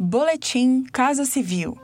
Boletim Casa Civil.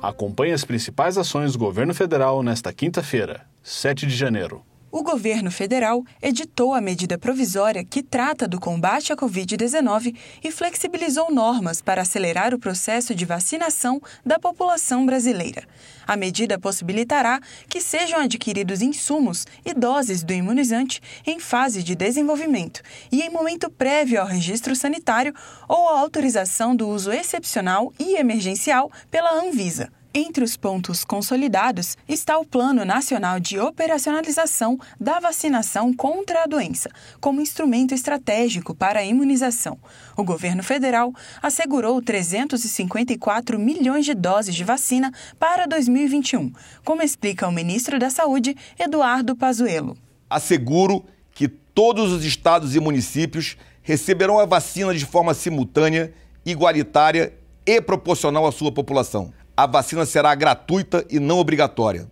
Acompanhe as principais ações do governo federal nesta quinta-feira, 7 de janeiro o governo federal editou a medida provisória que trata do combate à Covid-19 e flexibilizou normas para acelerar o processo de vacinação da população brasileira. A medida possibilitará que sejam adquiridos insumos e doses do imunizante em fase de desenvolvimento e em momento prévio ao registro sanitário ou à autorização do uso excepcional e emergencial pela Anvisa. Entre os pontos consolidados está o Plano Nacional de Operacionalização da Vacinação contra a Doença, como instrumento estratégico para a imunização. O governo federal assegurou 354 milhões de doses de vacina para 2021, como explica o ministro da Saúde, Eduardo Pazuello. Asseguro que todos os estados e municípios receberão a vacina de forma simultânea, igualitária e proporcional à sua população a vacina será gratuita e não obrigatória.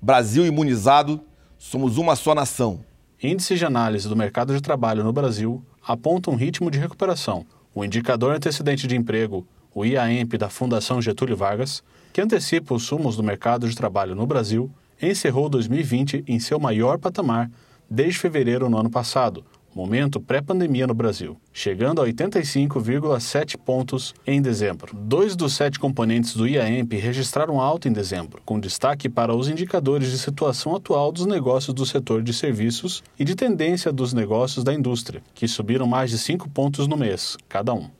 Brasil imunizado, somos uma só nação. Índice de análise do mercado de trabalho no Brasil aponta um ritmo de recuperação. O indicador antecedente de emprego, o IAEMP da Fundação Getúlio Vargas, que antecipa os sumos do mercado de trabalho no Brasil, encerrou 2020 em seu maior patamar desde fevereiro no ano passado, momento pré-pandemia no Brasil, chegando a 85,7 pontos em dezembro. Dois dos sete componentes do IAEMP registraram alta em dezembro, com destaque para os indicadores de situação atual dos negócios do setor de serviços e de tendência dos negócios da indústria, que subiram mais de 5 pontos no mês, cada um.